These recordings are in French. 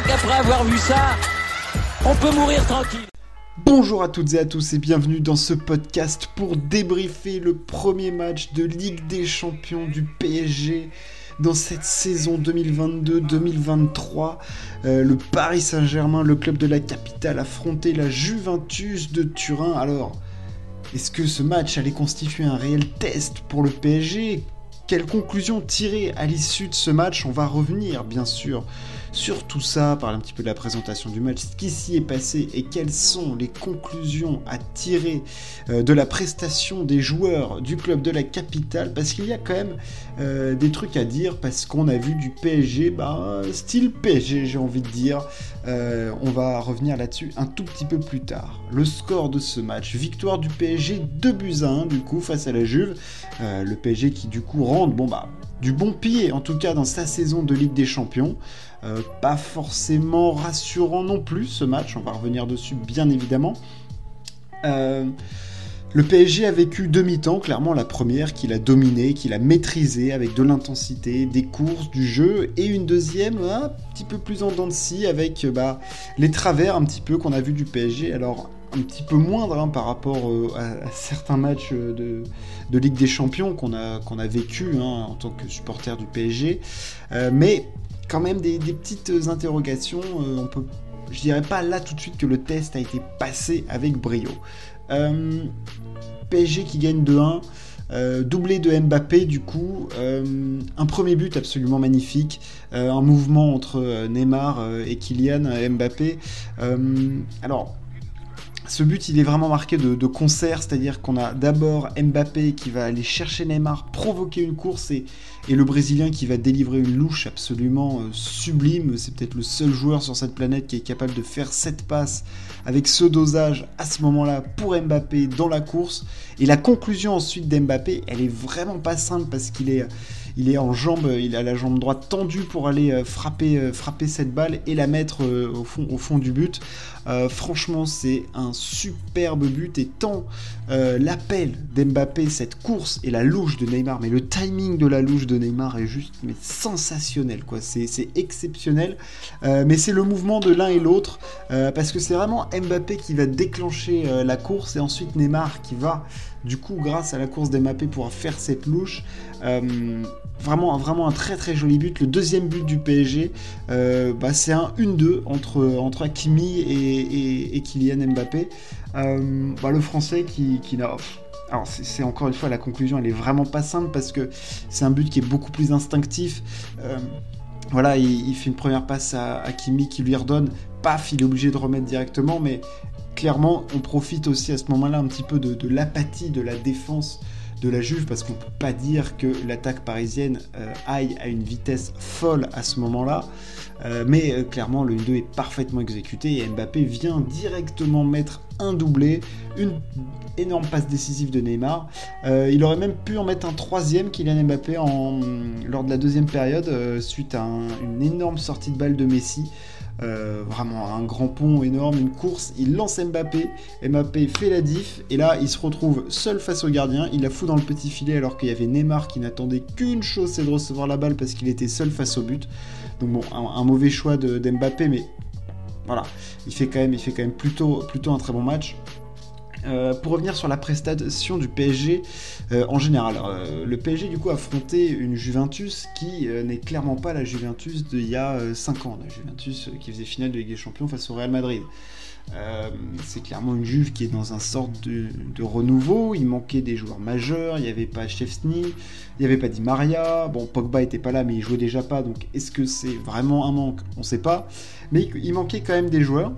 crois qu'après avoir vu ça, on peut mourir tranquille. Bonjour à toutes et à tous et bienvenue dans ce podcast pour débriefer le premier match de Ligue des Champions du PSG dans cette saison 2022-2023. Euh, le Paris Saint-Germain, le club de la capitale, affrontait la Juventus de Turin. Alors, est-ce que ce match allait constituer un réel test pour le PSG Quelles conclusions tirer à l'issue de ce match? On va revenir, bien sûr, sur tout ça, parler un petit peu de la présentation du match, ce qui s'y est passé et quelles sont les conclusions à tirer euh, de la prestation des joueurs du club de la capitale, parce qu'il y a quand même euh, des trucs à dire, parce qu'on a vu du PSG, bah, style PSG, j'ai envie de dire. Euh, on va revenir là-dessus un tout petit peu plus tard. Le score de ce match, victoire du PSG 2 buts à 1 du coup face à la Juve. le PSG qui du coup rentre, bon bah, du bon pied en tout cas dans sa saison de Ligue des Champions. Euh, pas forcément rassurant non plus ce match, on va revenir dessus bien évidemment. Euh, le PSG a vécu demi-temps, clairement la première, qu'il a dominé, qu'il a maîtrisé avec de l'intensité, des courses, du jeu, et une deuxième un petit peu plus en dents de scie avec bah, les travers un petit peu qu'on a vu du PSG. Alors un petit peu moindre hein, par rapport euh, à, certains matchs de, Ligue des Champions qu'on a, qu'on vécu hein, en tant que supporter du PSG, mais quand même des, petites interrogations. Euh, on peut, je dirais pas là tout de suite que le test a été passé avec brio. Euh, PSG qui gagne 2-1. Euh, doublé de Mbappé du coup, un premier but absolument magnifique, un mouvement entre Neymar et Kylian Mbappé. alors ce but, il est vraiment marqué de, concert, c'est-à-dire qu'on a d'abord Mbappé qui va aller chercher Neymar, provoquer une course, et, le Brésilien qui va délivrer une louche absolument euh, sublime. C'est peut-être le seul joueur sur cette planète qui est capable de faire cette passe avec ce dosage à ce moment-là pour Mbappé dans la course. Et la conclusion ensuite d'Mbappé, elle est vraiment pas simple parce qu'il est il est en jambe, il a la jambe droite tendue pour aller euh, frapper, euh, frapper cette balle et la mettre euh, au, fond, au fond du but. franchement, c'est un superbe but et tant l'appel d'Mbappé, cette course et la louche de Neymar, mais le timing de la louche de Neymar est juste mais sensationnel, quoi. C'est exceptionnel, mais c'est le mouvement de l'un et l'autre parce que c'est vraiment Mbappé qui va déclencher la course et ensuite Neymar qui va du coup, grâce à la course d'Mbappé, pourra faire cette louche. Euh, vraiment, un très très joli but. Le deuxième but du PSG, euh, bah, c'est un 1-2 entre, entre Hakimi et, Kylian Mbappé. Euh, bah, le français qui, n'a. Alors c'est encore une fois la conclusion, elle est vraiment pas simple parce que c'est un but qui est beaucoup plus instinctif. voilà, il, fait une première passe à Hakimi qui lui redonne, paf, il est obligé de remettre directement, mais clairement, on profite aussi à ce moment-là un petit peu de, l'apathie de la défense de la Juve parce qu'on ne peut pas dire que l'attaque parisienne euh, aille à une vitesse folle à ce moment-là. Euh, mais euh, clairement, le 1-2 est parfaitement exécuté et Mbappé vient directement mettre un doublé, une énorme passe décisive de Neymar. il aurait même pu en mettre un troisième, Kylian Mbappé, en, lors de la deuxième période, suite à une énorme sortie de balle de Messi. Euh, vraiment un grand pont énorme, une course, il lance Mbappé, Mbappé fait la diff, et là il se retrouve seul face au gardien, il la fout dans le petit filet alors qu'il y avait Neymar qui n'attendait qu'une chose, c'est de recevoir la balle parce qu'il était seul face au but. Donc bon, un, mauvais choix d'Mbappé, mais voilà, il fait quand même, il fait quand même plutôt, plutôt un très bon match. Euh, pour revenir sur la prestation du PSG euh, en général, euh, le PSG du coup a affronté une Juventus qui n'est clairement pas la Juventus d'il y a 5 ans, la Juventus qui faisait finale de Ligue des Champions face au Real Madrid. C'est clairement une Juve qui est dans un sorte de, renouveau. Il manquait des joueurs majeurs. Il n'y avait pas Chesney, il n'y avait pas Di Maria. Bon, Pogba était pas là, mais il jouait déjà pas. Donc, est-ce que c'est vraiment un manque? On ne sait pas. Mais il manquait quand même des joueurs.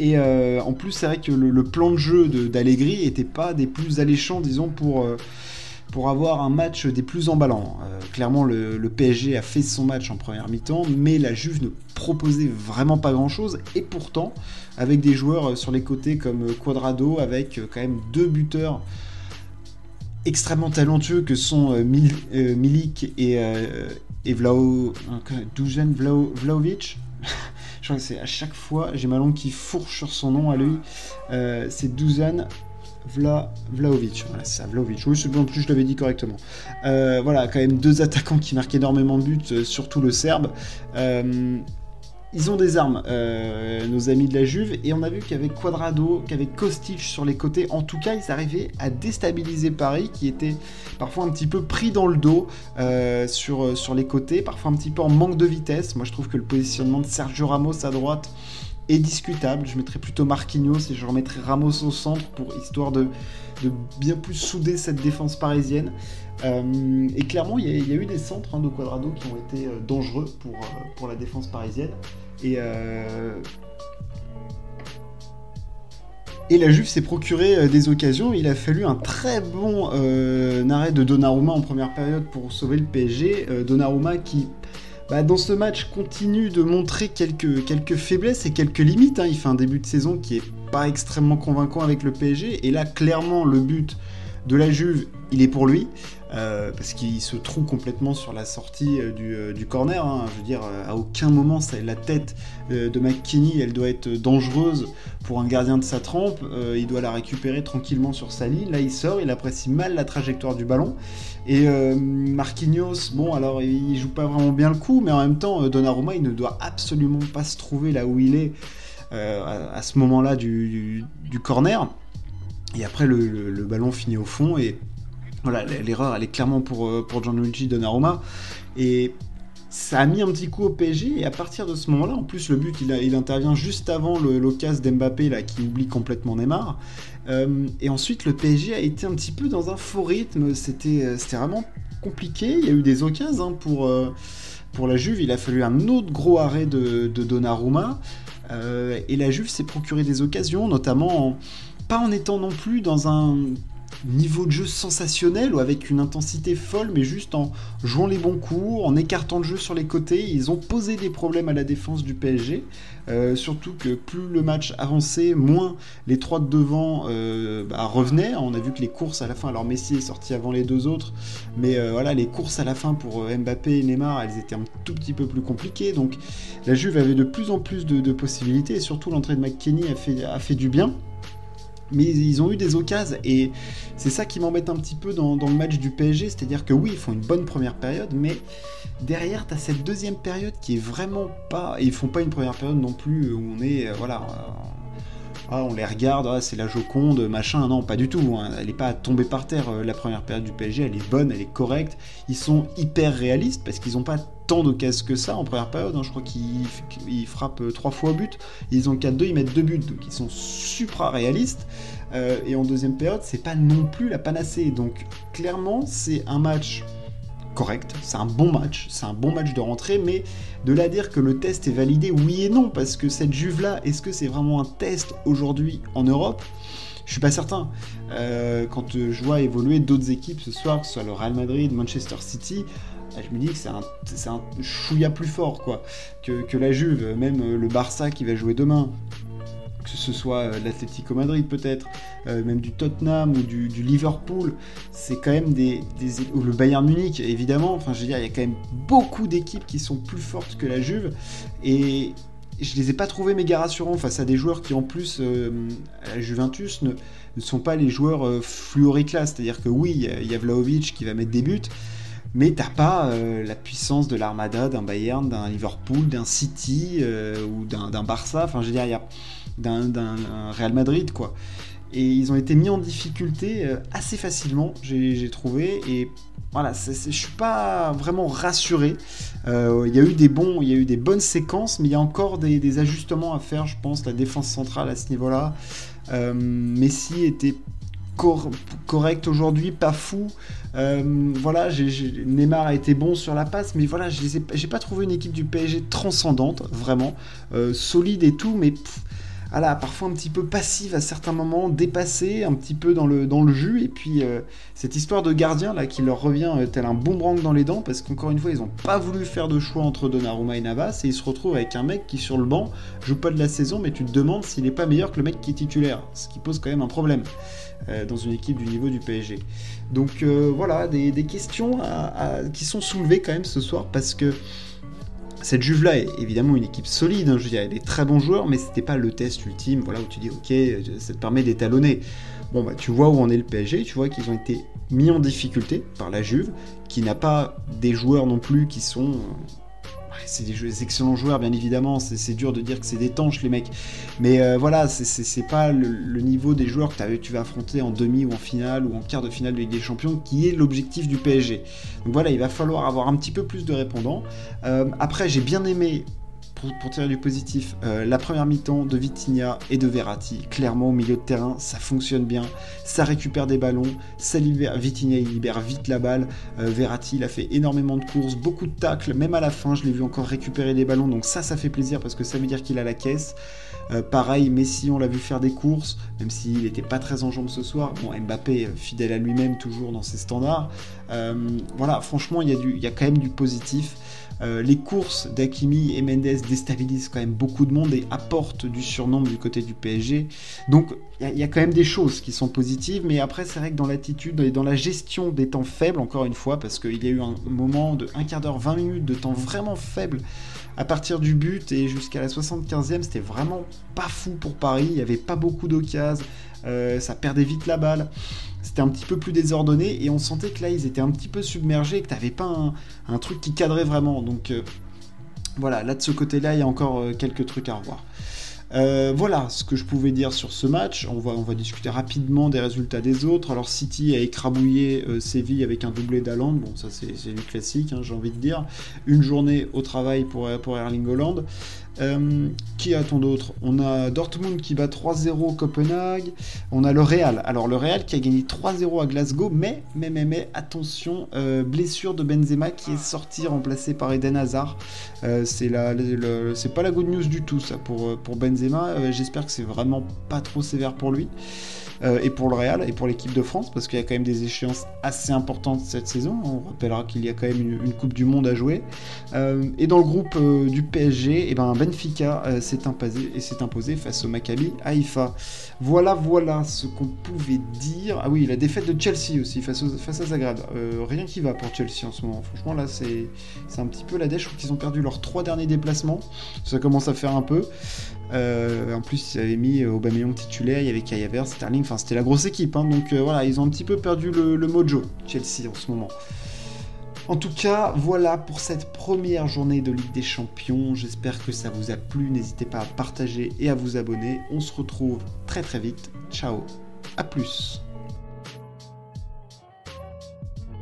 Et euh, en plus, c'est vrai que le, plan de jeu d'Allegri n'était pas des plus alléchants, disons, pour, euh, pour avoir un match des plus emballants. Euh, clairement, le, PSG a fait son match en première mi-temps, mais la Juve ne proposait vraiment pas grand-chose. Et pourtant, avec des joueurs sur les côtés comme Quadrado, avec quand même deux buteurs extrêmement talentueux que sont Milik et, et Dujan Vlaovic. Je crois que c'est à chaque fois, j'ai ma langue qui fourche sur son nom à lui. Euh, c'est Dusan Vla, Vlaovic. Voilà, c'est ça, Vlaovic. Oui, c'est bon, plus je l'avais dit correctement. Euh, voilà, quand même deux attaquants qui marquent énormément de buts, euh, surtout le Serbe. ils ont des armes, euh, nos amis de la Juve, et on a vu qu'avec Quadrado, qu'avec Kostic sur les côtés, en tout cas, ils arrivaient à déstabiliser Paris, qui était parfois un petit peu pris dans le dos euh, sur, sur les côtés, parfois un petit peu en manque de vitesse. Moi, je trouve que le positionnement de Sergio Ramos à droite est discutable. Je mettrais plutôt Marquinhos et je remettrais Ramos au centre pour histoire de, bien plus souder cette défense parisienne. Euh, et clairement, il y, a eu des centres hein, de Quadrado qui ont été euh, dangereux pour, euh, pour la défense parisienne. Et, et la Juve s'est procuré des occasions. Il a fallu un très bon arrêt de Donnarumma en première période pour sauver le PSG. Donnarumma qui bah, dans ce match continue de montrer quelques, faiblesses et quelques limites. Hein. Il fait un début de saison qui est pas extrêmement convaincant avec le PSG. Et là, clairement, le but de la Juve, il est pour lui. Euh, parce qu'il se trouve complètement sur la sortie euh, euh, du, corner. Hein. Je veux dire, à aucun moment, la tête de McKinney, elle doit être dangereuse pour un gardien de sa trempe. il doit la récupérer tranquillement sur sa ligne. Là, il sort, il apprécie mal la trajectoire du ballon. Et Marquinhos, bon, alors il joue pas vraiment bien le coup, mais en même temps, Donnarumma, il ne doit absolument pas se trouver là où il est à, ce moment-là du, corner. Et après, le, ballon finit au fond et voilà, l'erreur, elle est clairement pour, euh, pour Gianluigi Donnarumma. Et ça a mis un petit coup au PSG. Et à partir de ce moment-là, en plus, le but, il, intervient juste avant l'occasion d'Mbappé, là, qui oublie complètement Neymar. Euh, et ensuite, le PSG a été un petit peu dans un faux rythme. C'était euh, vraiment compliqué. Il y a eu des occasions hein, pour, pour la Juve. Il a fallu un autre gros arrêt de, de Donnarumma. et la Juve s'est procuré des occasions, notamment pas en étant non plus dans un niveau de jeu sensationnel ou avec une intensité folle, mais juste en jouant les bons coups, en écartant le jeu sur les côtés. Ils ont posé des problèmes à la défense du PSG. Euh, surtout que plus le match avançait, moins les trois de devant euh, bah, revenaient. On a vu que les courses à la fin, alors Messi est sorti avant les deux autres, mais euh, voilà, les courses à la fin pour Mbappé et Neymar, elles étaient un tout petit peu plus compliquées. Donc la Juve avait de plus en plus de, possibilités et surtout l'entrée de fait, a fait du bien mais ils ont eu des occasions et c'est ça qui m'embête un petit peu dans, le match du PSG, c'est-à-dire que oui, ils font une bonne première période, mais derrière, tu as cette deuxième période qui est vraiment pas... Ils font pas une première période non plus où on est... Euh, voilà... Ah, on les regarde, ah, c'est la Joconde, machin. Non, pas du tout. Hein. Elle n'est pas tombée par terre. Euh, la première période du PSG, elle est bonne, elle est correcte. Ils sont hyper réalistes parce qu'ils n'ont pas tant de cases que ça en première période. Hein. Je crois qu'ils frappent euh, trois fois au but. Ils ont 4-2, ils mettent deux buts. Donc ils sont supra réalistes. Euh, et en deuxième période, c'est pas non plus la panacée. Donc clairement, c'est un match correct, c'est un bon match, c'est un bon match de rentrée, mais de là dire que le test est validé, oui et non, parce que cette Juve-là, est-ce que c'est vraiment un test aujourd'hui en Europe? Je suis pas certain. Euh, quand je vois évoluer d'autres équipes ce soir, que ce soit le Real Madrid, Manchester City, je me dis que c'est un, chouïa plus fort quoi, que, la Juve, même euh, le Barça qui va jouer demain, que ce soit euh, l'Atlético Madrid peut-être, euh, même du Tottenham ou du, Liverpool, c'est quand même des, ou le Bayern Munich évidemment. Enfin, je veux dire, il y a quand même beaucoup d'équipes qui sont plus fortes que la Juve. Et je les ai pas trouvés méga rassurants face à des joueurs qui en plus à la Juventus ne, sont pas les joueurs euh, c'est-à-dire que oui, il y a Vlaovic qui va mettre des buts, mais t'as pas euh, la puissance de l'armada d'un Bayern, d'un Liverpool, d'un City euh, ou d'un Barça, enfin je veux dire, il y a d'un Real Madrid quoi. Et ils ont été mis en difficulté euh, assez facilement, j'ai trouvé, et voilà, je suis pas vraiment rassuré. Il y a eu des bons, il y a eu des bonnes séquences, mais il y a encore des, des ajustements à faire, je pense, la défense centrale à ce niveau-là. Messi était correct aujourd'hui, pas fou. Euh, voilà, Neymar a été bon sur la passe, mais voilà, j'ai pas trouvé une équipe du PSG transcendante, vraiment, euh, solide et tout, mais voilà, parfois un petit peu passive à certains moments, dépassée, un petit peu dans le, dans jus, et puis euh, cette histoire de gardien là qui leur revient tel un boomerang dans les dents, parce qu'encore une fois, ils ont pas voulu faire de choix entre Donnarumma et Navas, et ils se retrouvent avec un mec qui sur le banc joue pas de la saison, mais tu te demandes s'il est pas meilleur que le mec qui est titulaire, ce qui pose quand même un problème. Euh, dans une équipe du niveau du PSG. Donc euh, voilà, des, questions qui sont soulevées quand même ce soir parce que cette Juve-là est évidemment une équipe solide, hein, je veux très bons joueurs, mais c'était pas le test ultime, voilà, où tu dis, ok, ça te permet d'étalonner. Bon, bah, tu vois où en est le PSG, tu vois qu'ils ont été mis en difficulté par la Juve, qui n'a pas des joueurs non plus qui sont c'est des, excellents joueurs, bien évidemment. C'est dur de dire que c'est des tanches, les mecs. Mais euh, voilà, c'est pas le, niveau des joueurs que tu vas affronter en demi ou en finale ou en quart de finale de Ligue des Champions qui est l'objectif du PSG. Donc voilà, il va falloir avoir un petit peu plus de répondants. Euh, après, j'ai bien aimé pour, tirer du positif, euh, la première mi-temps de Vitinha et de Verratti, clairement au milieu de terrain, ça fonctionne bien, ça récupère des ballons, ça libère, Vitinha il libère vite la balle, euh, Verratti il a fait énormément de courses, beaucoup de tacles, même à la fin je l'ai vu encore récupérer des ballons, donc ça ça fait plaisir parce que ça veut dire qu'il a la caisse. Euh, pareil, Messi on l'a vu faire des courses, même s'il n'était pas très en jambes ce soir. Bon, Mbappé fidèle à lui-même toujours dans ses standards. voilà, franchement il y, a quand même du positif. Euh, les courses d'Akimi et Mendes déstabilisent quand même beaucoup de monde et apportent du surnombre du côté du PSG. Donc il y, a quand même des choses qui sont positives, mais après c'est vrai que dans l'attitude et dans la gestion des temps faibles, encore une fois, parce qu'il y a eu un moment de un quart d'heure, 20 minutes de temps vraiment faible à partir du but et jusqu'à la 75e, c'était vraiment pas fou pour Paris, il n'y avait pas beaucoup d'occasions, euh, ça perdait vite la balle c'était un petit peu plus désordonné et on sentait que là ils étaient un petit peu submergés et que t'avais pas un, truc qui cadrait vraiment. Donc euh, voilà, là de ce côté-là il y a encore euh, quelques trucs à revoir. Euh, voilà ce que je pouvais dire sur ce match. On va, on va discuter rapidement des résultats des autres. Alors City a écrabouillé Séville avec un doublé d'Aland. Bon, ça c'est du classique, hein, j'ai envie de dire. Une journée au travail pour, pour Erling Holland. Euh, qui a-t-on d'autre? On a Dortmund qui bat 3-0 Copenhague. On a le Real. Alors le Real qui a gagné 3-0 à Glasgow, mais, mais, mais, mais attention, euh, blessure de Benzema qui est sorti remplacé par Eden Hazard. Euh, c'est pas la good news du tout ça pour, pour Benzema. J'espère que c'est vraiment pas trop sévère pour lui. Euh, et pour le Real et pour l'équipe de France, parce qu'il y a quand même des échéances assez importantes cette saison. On rappellera qu'il y a quand même une, Coupe du Monde à jouer. Euh, et dans le groupe euh, du PSG, eh ben Benfica s'est imposé, face au Maccabi Haïfa. Voilà, voilà ce qu'on pouvait dire. Ah oui, la défaite de Chelsea aussi face, à Zagreb. rien qui va pour Chelsea en ce moment. Franchement, là, c'est un petit peu la dèche. Je qu'ils ont perdu leurs trois derniers déplacements. Ça commence à faire un peu. En plus, ils avaient mis Aubameyang titulaire, il y avait Kai Sterling, enfin c'était la grosse équipe, hein, donc euh, voilà, ils ont un petit peu perdu le, mojo, Chelsea en ce moment. En tout cas, voilà pour cette première journée de Ligue des Champions. J'espère que ça vous a plu. N'hésitez pas à partager et à vous abonner. On se retrouve très très vite. Ciao, à plus.